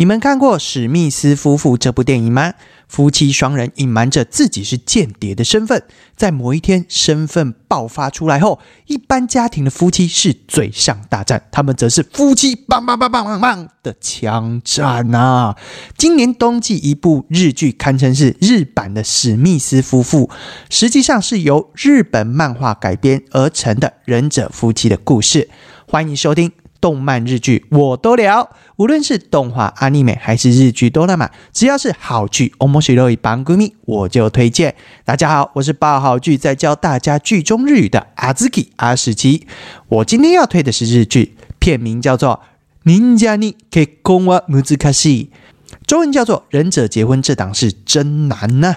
你们看过史密斯夫妇这部电影吗？夫妻双人隐瞒着自己是间谍的身份，在某一天身份爆发出来后，一般家庭的夫妻是嘴上大战，他们则是夫妻棒棒棒棒棒棒的枪战啊！今年冬季一部日剧堪称是日版的史密斯夫妇，实际上是由日本漫画改编而成的忍者夫妻的故事。欢迎收听。动漫日剧我都聊，无论是动画、阿尼美还是日剧哆啦 A 只要是好剧，欧摩西罗伊帮闺蜜我就推荐。大家好，我是爆好剧在教大家剧中日语的阿兹基阿史奇。我今天要推的是日剧，片名叫做《Ninja ni ka komodzi ka si》，中文叫做《忍者结婚这档事真难》呢。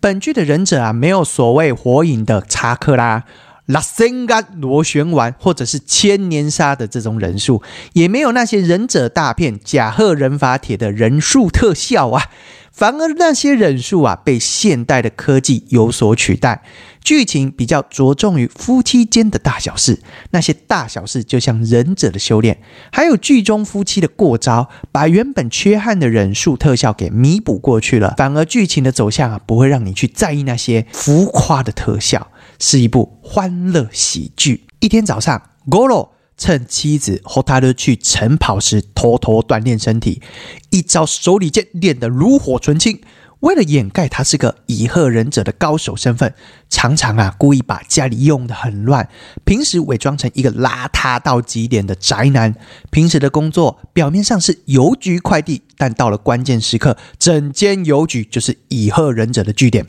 本剧的忍者啊，没有所谓火影的查克拉。拉森干螺旋丸，或者是千年杀的这种人数，也没有那些忍者大片甲贺忍法帖的人数特效啊，反而那些忍术啊被现代的科技有所取代。剧情比较着重于夫妻间的大小事，那些大小事就像忍者的修炼，还有剧中夫妻的过招，把原本缺憾的忍术特效给弥补过去了。反而剧情的走向啊，不会让你去在意那些浮夸的特效。是一部欢乐喜剧。一天早上，Goro 趁妻子和他的去晨跑时偷偷锻炼身体，一招手里剑练得炉火纯青。为了掩盖他是个以鹤忍者的高手身份，常常啊故意把家里用的很乱，平时伪装成一个邋遢到极点的宅男。平时的工作表面上是邮局快递，但到了关键时刻，整间邮局就是以鹤忍者的据点。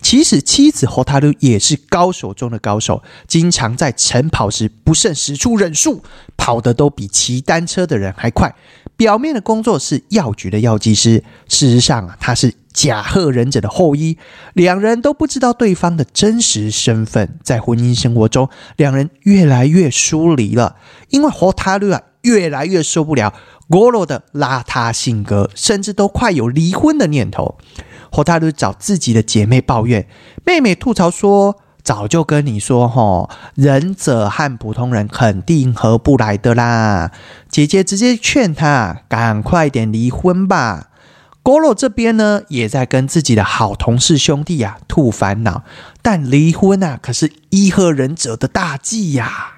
其实妻子和他都也是高手中的高手，经常在晨跑时不慎使出忍术，跑得都比骑单车的人还快。表面的工作是药局的药剂师，事实上啊他是。甲贺忍者的后裔，两人都不知道对方的真实身份。在婚姻生活中，两人越来越疏离了，因为火塔鲁啊越来越受不了 Goro 的邋遢性格，甚至都快有离婚的念头。火塔鲁找自己的姐妹抱怨，妹妹吐槽说：“早就跟你说，吼，忍者和普通人肯定合不来的啦。”姐姐直接劝他赶快点离婚吧。Goro 这边呢，也在跟自己的好同事兄弟啊吐烦恼，但离婚啊可是伊贺忍者的大忌呀。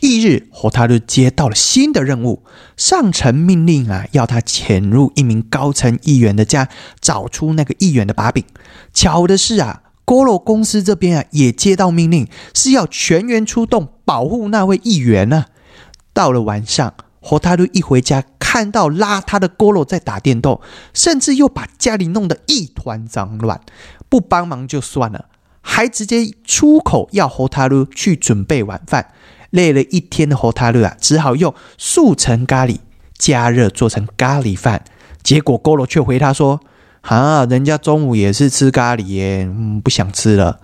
翌日，火塔鲁接到了新的任务，上层命令啊要他潜入一名高层议员的家，找出那个议员的把柄。巧的是啊，Goro 公司这边啊也接到命令，是要全员出动保护那位议员呢。到了晚上。火塔鲁一回家，看到邋遢的锅罗在打电动，甚至又把家里弄得一团脏乱，不帮忙就算了，还直接出口要火塔鲁去准备晚饭。累了一天的火塔鲁啊，只好用速成咖喱加热做成咖喱饭。结果 Goro 却回他说：“啊，人家中午也是吃咖喱耶，嗯，不想吃了。”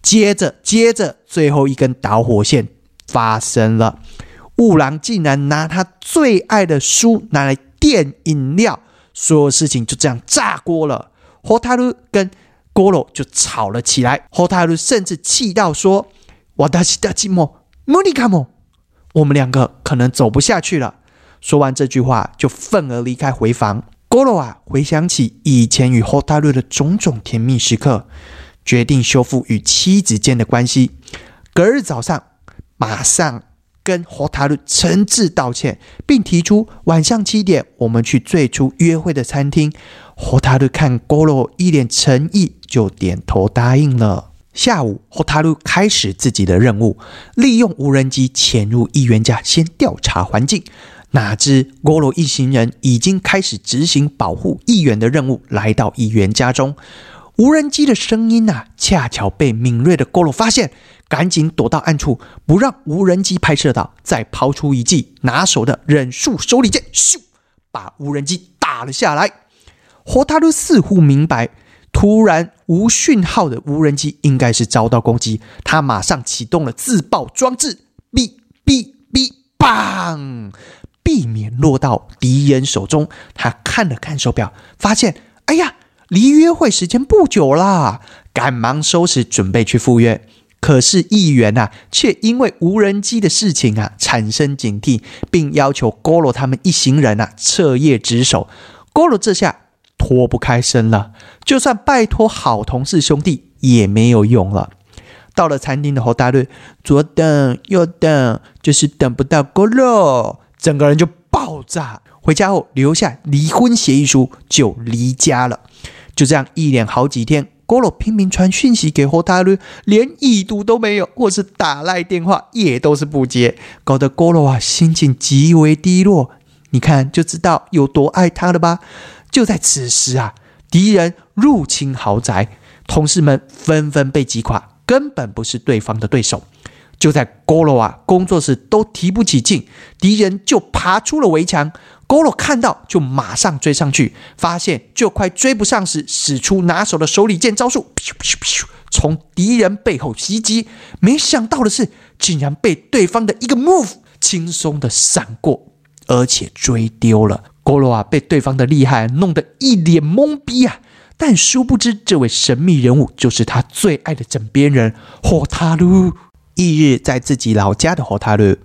接着，接着，最后一根导火线发生了。雾郎竟然拿他最爱的书拿来垫饮料，所有事情就这样炸锅了。火塔鲁跟锅罗就吵了起来，火塔鲁甚至气到说：“我达西达寂寞，莫尼卡莫，我们两个可能走不下去了。”说完这句话，就愤而离开回房。锅罗啊，回想起以前与火塔鲁的种种甜蜜时刻，决定修复与妻子间的关系。隔日早上，马上。跟火塔鲁诚挚道歉，并提出晚上七点我们去最初约会的餐厅。火塔鲁看锅罗一脸诚意，就点头答应了。下午，火塔鲁开始自己的任务，利用无人机潜入议员家，先调查环境。哪知锅罗一行人已经开始执行保护议员的任务，来到议员家中。无人机的声音呐，恰巧被敏锐的锅罗发现。赶紧躲到暗处，不让无人机拍摄到，再抛出一记拿手的忍术手里剑，咻，把无人机打了下来。火塔鲁似乎明白，突然无讯号的无人机应该是遭到攻击，他马上启动了自爆装置，哔哔哔，棒，避免落到敌人手中。他看了看手表，发现，哎呀，离约会时间不久啦，赶忙收拾准备去赴约。可是议员啊，却因为无人机的事情啊产生警惕，并要求郭罗他们一行人啊彻夜值守。郭罗这下脱不开身了，就算拜托好同事兄弟也没有用了。到了餐厅的侯大瑞，左等右等，就是等不到郭罗，整个人就爆炸。回家后留下离婚协议书，就离家了。就这样一连好几天。郭罗拼命传讯息给霍塔鲁，连已读都没有，或是打来电话也都是不接，搞得郭罗啊心情极为低落。你看就知道有多爱他了吧？就在此时啊，敌人入侵豪宅，同事们纷纷被击垮，根本不是对方的对手。就在郭罗啊工作室都提不起劲，敌人就爬出了围墙。Goro 看到，就马上追上去，发现就快追不上时，使出拿手的手里剑招数，从敌人背后袭击。没想到的是，竟然被对方的一个 move 轻松的闪过，而且追丢了。Goro 啊，被对方的厉害弄得一脸懵逼啊！但殊不知，这位神秘人物就是他最爱的枕边人火塔鲁。翌日，在自己老家的火塔鲁。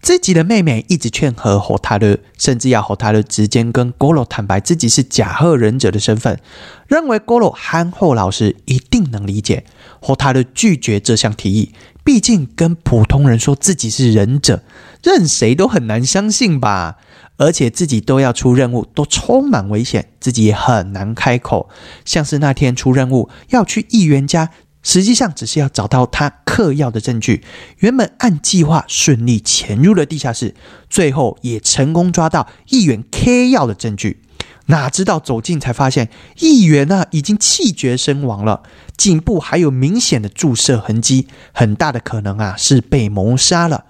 自己的妹妹一直劝和火塔勒，甚至要火塔勒直接跟郭罗坦白自己是假贺忍者的身份，认为郭罗憨厚老实，一定能理解。火塔勒拒绝这项提议，毕竟跟普通人说自己是忍者，任谁都很难相信吧。而且自己都要出任务，都充满危险，自己也很难开口。像是那天出任务要去议员家。实际上只是要找到他嗑药的证据。原本按计划顺利潜入了地下室，最后也成功抓到议员 K 药的证据。哪知道走近才发现，议员呢已经气绝身亡了，颈部还有明显的注射痕迹，很大的可能啊是被谋杀了。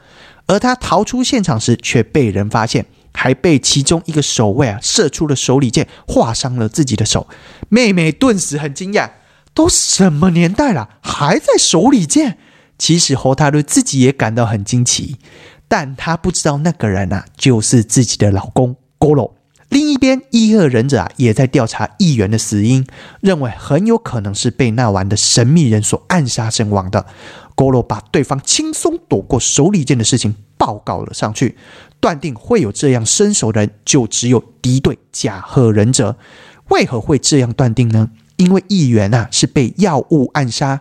而他逃出现场时却被人发现，还被其中一个守卫啊射出了手里剑，划伤了自己的手。妹妹顿时很惊讶。都什么年代了，还在手里剑？其实侯太瑞自己也感到很惊奇，但他不知道那个人啊，就是自己的老公郭罗。另一边，伊贺忍者啊，也在调查议员的死因，认为很有可能是被那晚的神秘人所暗杀身亡的。郭罗把对方轻松躲过手里剑的事情报告了上去，断定会有这样身手的人，就只有敌对甲贺忍者。为何会这样断定呢？因为议员啊是被药物暗杀，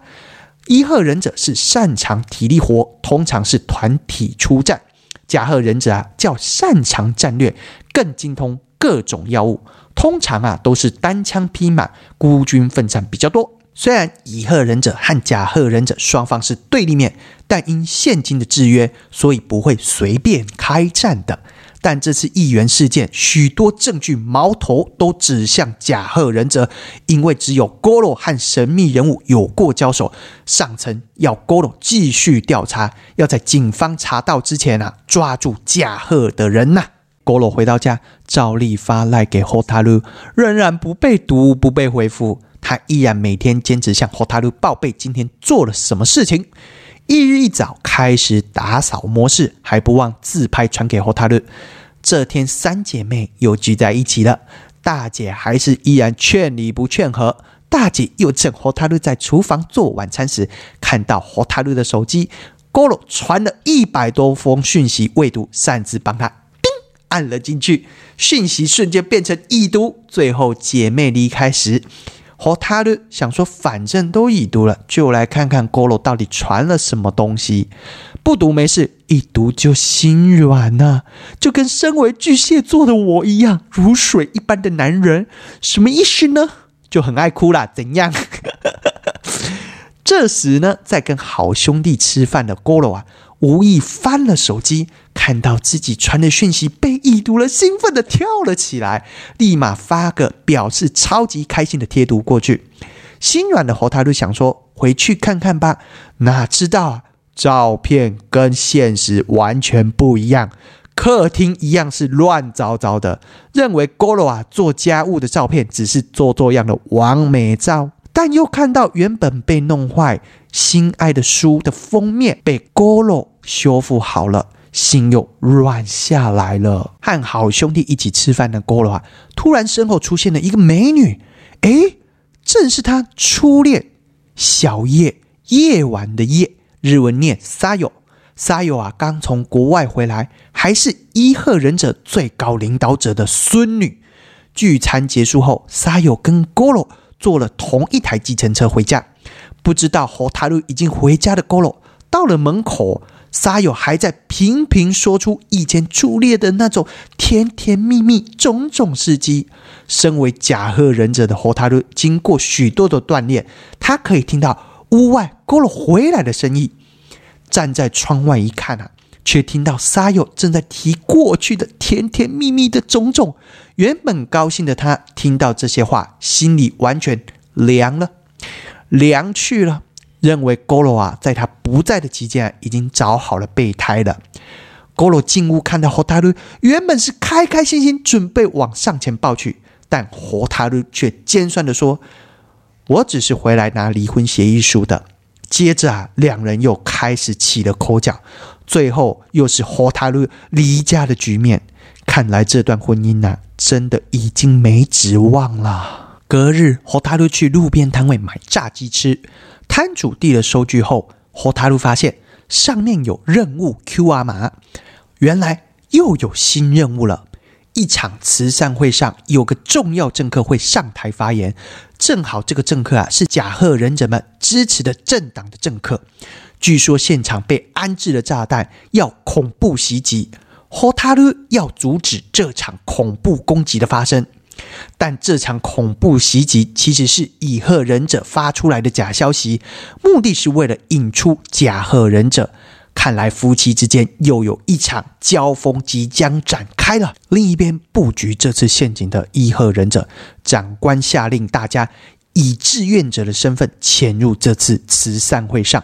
伊贺忍者是擅长体力活，通常是团体出战；甲贺忍者啊较擅长战略，更精通各种药物，通常啊都是单枪匹马，孤军奋战比较多。虽然乙贺忍者和甲贺忍者双方是对立面，但因现今的制约，所以不会随便开战的。但这次议员事件，许多证据矛头都指向甲贺忍者，因为只有 Goro 和神秘人物有过交手。上层要 Goro 继续调查，要在警方查到之前啊，抓住甲贺的人呐。Goro 回到家，照例发赖给 Hotaru，仍然不被读，不被回复。他依然每天坚持向 Hotaru 报备今天做了什么事情。一日一早开始打扫模式，还不忘自拍传给 Hotaru。这天三姐妹又聚在一起了，大姐还是依然劝离不劝和。大姐又趁后塔鲁在厨房做晚餐时，看到后塔鲁的手机，郭罗传了一百多封讯息未读，擅自帮他叮按了进去，讯息瞬间变成已读。最后姐妹离开时。和他的想说，反正都已读了，就来看看郭罗到底传了什么东西。不读没事，一读就心软呐，就跟身为巨蟹座的我一样，如水一般的男人。什么意思呢？就很爱哭啦，怎样？这时呢，在跟好兄弟吃饭的郭罗啊。无意翻了手机，看到自己传的讯息被已读了，兴奋的跳了起来，立马发个表示超级开心的贴图过去。心软的猴他就想说回去看看吧，哪知道啊，照片跟现实完全不一样，客厅一样是乱糟糟的，认为 Goro 啊做家务的照片只是做做样的完美照。但又看到原本被弄坏、心爱的书的封面被 Goro 修复好了，心又软下来了。和好兄弟一起吃饭的 Goro 啊，突然身后出现了一个美女，诶，正是他初恋小叶夜晚的夜日文念沙友。沙友啊，刚从国外回来，还是伊贺忍者最高领导者的孙女。聚餐结束后，沙友跟 Goro 坐了同一台计程车回家。不知道侯塔鲁已经回家的锅罗到了门口，沙友还在频频说出以前初恋的那种甜甜蜜蜜、种种事迹。身为甲贺忍者的侯塔鲁，经过许多的锻炼，他可以听到屋外锅罗回来的声音。站在窗外一看啊，却听到沙友正在提过去的甜甜蜜蜜的种种。原本高兴的他，听到这些话，心里完全凉了，凉去了。认为勾罗啊，在他不在的期间，已经找好了备胎了。勾罗进屋看到火塔鲁，原本是开开心心准备往上前抱去，但火塔鲁却尖酸的说：“我只是回来拿离婚协议书的。”接着啊，两人又开始起了口角，最后又是火塔鲁离家的局面。看来这段婚姻呐，真的已经没指望了。隔日，火塔鲁去路边摊位买炸鸡吃，摊主递了收据后，火塔鲁发现上面有任务 Q R 码，原来又有新任务了。一场慈善会上，有个重要政客会上台发言。正好这个政客啊，是甲贺忍者们支持的政党的政客。据说现场被安置了炸弹，要恐怖袭击。，Hotaru 要阻止这场恐怖攻击的发生。但这场恐怖袭击其实是乙贺忍者发出来的假消息，目的是为了引出甲贺忍者。看来夫妻之间又有一场交锋即将展开了。另一边布局这次陷阱的伊贺忍者长官下令大家以志愿者的身份潜入这次慈善会上，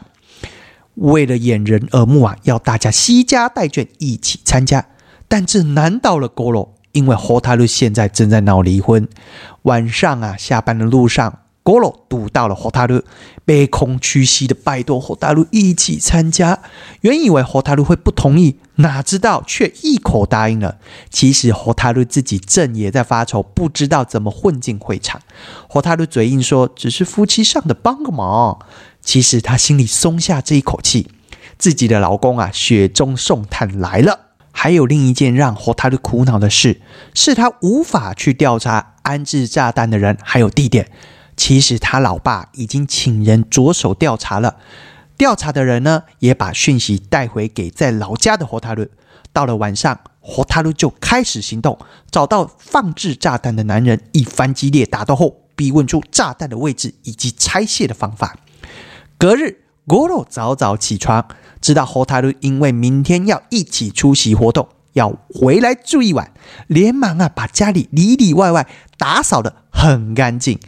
为了掩人耳目啊，要大家惜家带眷一起参加。但这难倒了郭罗，因为霍塔鲁现在正在闹离婚。晚上啊，下班的路上。郭罗堵到了火塔鲁，卑躬屈膝的拜托火塔鲁一起参加。原以为火塔鲁会不同意，哪知道却一口答应了。其实火塔鲁自己正也在发愁，不知道怎么混进会场。火塔鲁嘴硬说：“只是夫妻上的帮个忙。”其实他心里松下这一口气，自己的老公啊，雪中送炭来了。还有另一件让火塔鲁苦恼的事，是他无法去调查安置炸弹的人还有地点。其实他老爸已经请人着手调查了，调查的人呢也把讯息带回给在老家的火塔鲁。到了晚上，火塔鲁就开始行动，找到放置炸弹的男人，一番激烈打斗后，逼问出炸弹的位置以及拆卸的方法。隔日，郭罗早早起床，知道火塔鲁因为明天要一起出席活动，要回来住一晚，连忙啊把家里里里外外打扫的很干净。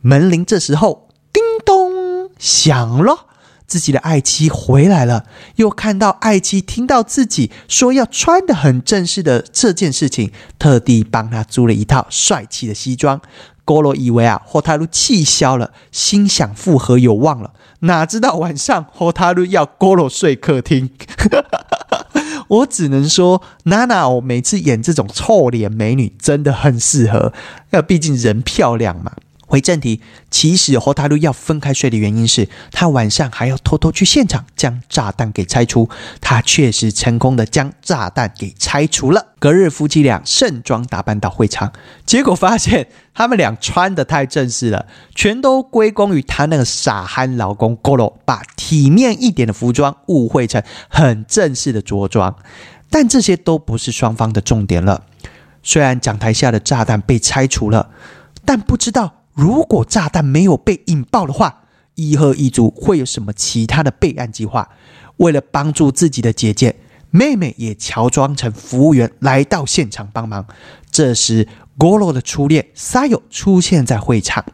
门铃这时候叮咚响了，自己的爱妻回来了。又看到爱妻听到自己说要穿的很正式的这件事情，特地帮他租了一套帅气的西装。郭罗以为啊，霍塔鲁气消了，心想复合有望了。哪知道晚上霍塔鲁要郭罗睡客厅。我只能说，娜娜，我每次演这种臭脸美女真的很适合，要毕竟人漂亮嘛。回正题，其实和塔鲁要分开睡的原因是他晚上还要偷偷去现场将炸弹给拆除。他确实成功的将炸弹给拆除了。隔日，夫妻俩盛装打扮到会场，结果发现他们俩穿的太正式了，全都归功于他那个傻憨老公 Goro 把体面一点的服装误会成很正式的着装。但这些都不是双方的重点了。虽然讲台下的炸弹被拆除了，但不知道。如果炸弹没有被引爆的话，伊贺一族会有什么其他的备案计划？为了帮助自己的姐姐，妹妹也乔装成服务员来到现场帮忙。这时，锅罗的初恋 Sayo 出现在会场，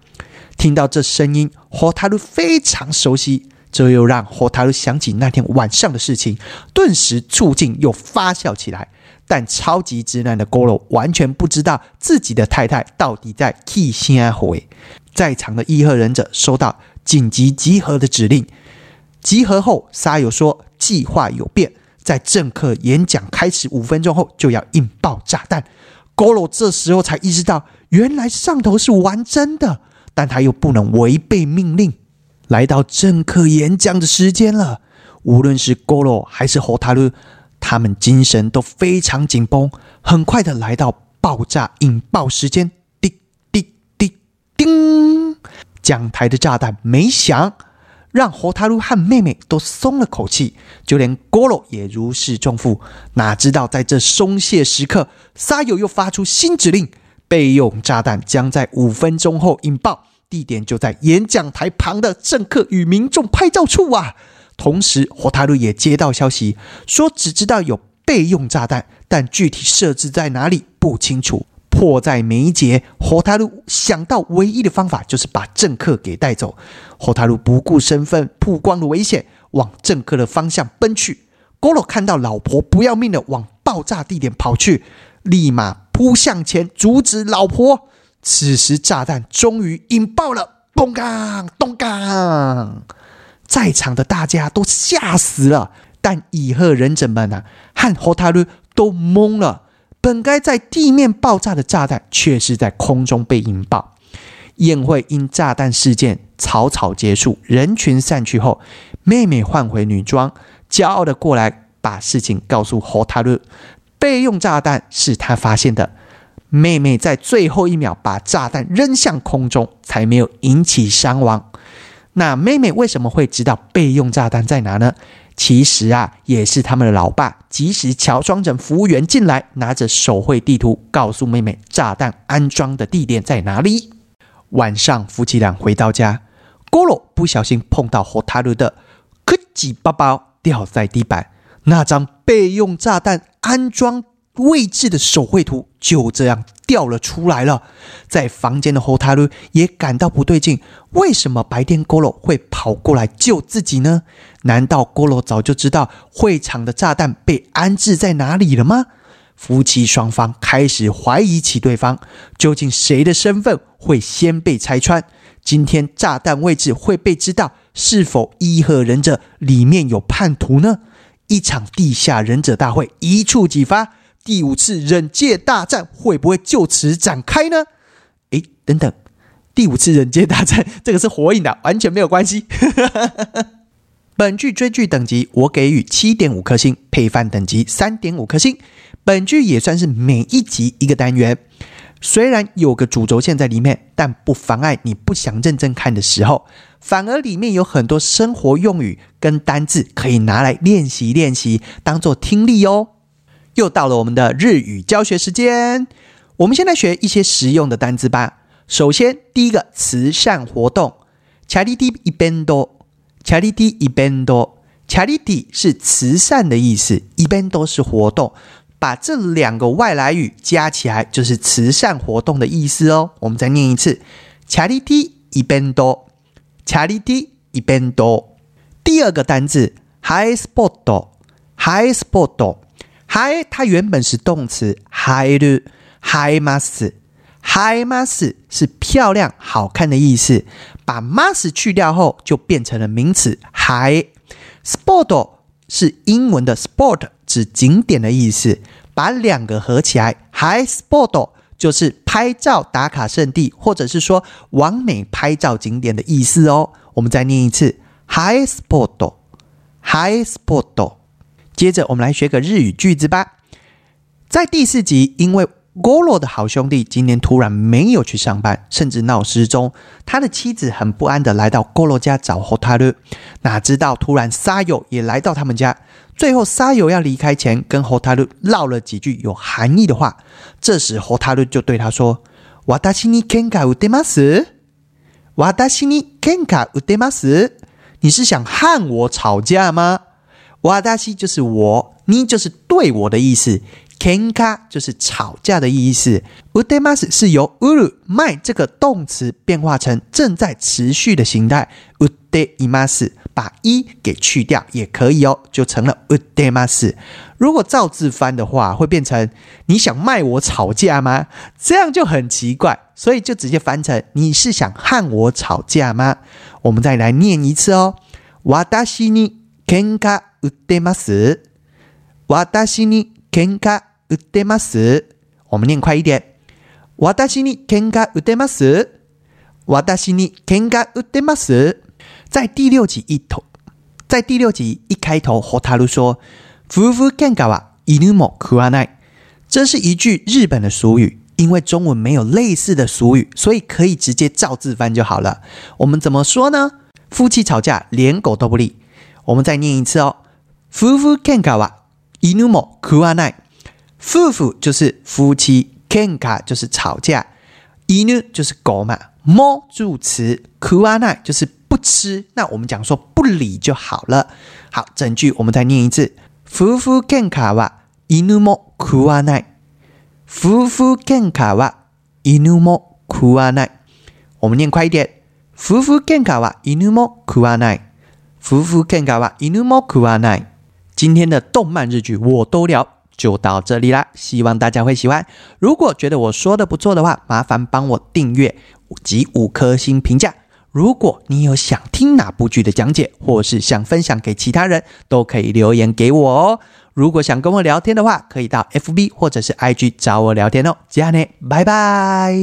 听到这声音，，Hotaru 非常熟悉，这又让 Hotaru 想起那天晚上的事情，顿时醋劲又发酵起来。但超级直男的 Goro 完全不知道自己的太太到底在 K 先回。在场的伊贺忍者收到紧急集合的指令。集合后，沙友说计划有变，在政客演讲开始五分钟后就要引爆炸弹。Goro 这时候才意识到，原来上头是玩真的，但他又不能违背命令。来到政客演讲的时间了。无论是 Goro 还是 Hotaru，他们精神都非常紧绷。很快的来到爆炸引爆时间，滴滴滴叮，讲台的炸弹没响，让 Hotaru 和妹妹都松了口气，就连 Goro 也如释重负。哪知道在这松懈时刻，沙友又发出新指令：备用炸弹将在五分钟后引爆。地点就在演讲台旁的政客与民众拍照处啊！同时，火塔鲁也接到消息，说只知道有备用炸弹，但具体设置在哪里不清楚，迫在眉睫。火塔鲁想到唯一的方法就是把政客给带走。火塔鲁不顾身份曝光的危险，往政客的方向奔去。郭罗看到老婆不要命的往爆炸地点跑去，立马扑向前阻止老婆。此时，炸弹终于引爆了！咚当咚当，在场的大家都吓死了。但以赫忍者们啊，和火塔鲁都懵了。本该在地面爆炸的炸弹，却是在空中被引爆。宴会因炸弹事件草草结束，人群散去后，妹妹换回女装，骄傲的过来把事情告诉火塔鲁。备用炸弹是他发现的。妹妹在最后一秒把炸弹扔向空中，才没有引起伤亡。那妹妹为什么会知道备用炸弹在哪呢？其实啊，也是他们的老爸及时乔装成服务员进来，拿着手绘地图告诉妹妹炸弹安装的地点在哪里。晚上，夫妻俩回到家，锅罗不小心碰到火塔鲁的科技包包掉在地板，那张备用炸弹安装。位置的手绘图就这样掉了出来了。在房间的后塔鲁也感到不对劲，为什么白天锅罗会跑过来救自己呢？难道锅罗早就知道会场的炸弹被安置在哪里了吗？夫妻双方开始怀疑起对方，究竟谁的身份会先被拆穿？今天炸弹位置会被知道，是否伊贺忍者里面有叛徒呢？一场地下忍者大会一触即发。第五次忍界大战会不会就此展开呢？诶，等等，第五次忍界大战 这个是火影的，完全没有关系。本剧追剧等级我给予七点五颗星，配饭等级三点五颗星。本剧也算是每一集一个单元，虽然有个主轴线在里面，但不妨碍你不想认真看的时候，反而里面有很多生活用语跟单字可以拿来练习练习，当做听力哦。又到了我们的日语教学时间，我们先来学一些实用的单词吧。首先，第一个慈善活动，charity event，charity event，charity 是慈善的意思，event 是活动，把这两个外来语加起来就是慈善活动的意思哦。我们再念一次，charity event，charity event。第二个单字，high spot，high spot。嗨，它原本是动词嗨的嗨 mas，嗨 mas 是漂亮、好看的意思。把 mas 去掉后，就变成了名词嗨。sport 是英文的 sport，指景点的意思。把两个合起来，嗨 sport 就是拍照打卡圣地，或者是说完美拍照景点的意思哦。我们再念一次，嗨 sport，嗨 sport。接着，我们来学个日语句子吧。在第四集，因为 Goro 的好兄弟今天突然没有去上班，甚至闹失踪，他的妻子很不安的来到 Goro 家找 Hotaru。哪知道突然沙友也来到他们家，最后沙友要离开前跟 Hotaru 唠了几句有含义的话。这时 Hotaru 就对他说：“瓦达西尼 kenka u d 斯，瓦达西尼 kenka u 斯，你是想和我吵架吗？”瓦达西就是我，你就是对我的意思。kenka 就是吵架的意思。Udemas 是由 uru 麦这个动词变化成正在持续的形态。Udemas 把一给去掉也可以哦，就成了 udemas。如果照字翻的话，会变成你想卖我吵架吗？这样就很奇怪，所以就直接翻成你是想和我吵架吗？我们再来念一次哦。瓦达西尼 kenka。売ってます。私に喧嘩売ってます。我们念快一点。私に喧嘩売ってます。私に喧嘩売ってます。在第六集一头，在第六集一开头，ホタル说“夫婦喧嘩は犬も食わない”，这是一句日本的俗语。因为中文没有类似的俗语，所以可以直接照字翻就好了。我们怎么说呢？夫妻吵架连狗都不理。我们再念一次哦。夫婦喧嘩は犬も食わない。夫婦就是夫妻，喧嘩就是吵架，犬就是狗嘛。も助词，食わない就是不吃。那我们讲说不理就好了。好，整句我们再念一次。夫婦喧嘩は犬も食わない。夫婦喧嘩は犬も食わない。我们念快一点。夫婦喧嘩は犬も食わない。夫婦喧嘩は犬も食わない。 今天的动漫日剧我都聊，就到这里啦。希望大家会喜欢。如果觉得我说的不错的话，麻烦帮我订阅及五颗星评价。如果你有想听哪部剧的讲解，或是想分享给其他人，都可以留言给我哦。如果想跟我聊天的话，可以到 FB 或者是 IG 找我聊天哦。这样呢，拜拜。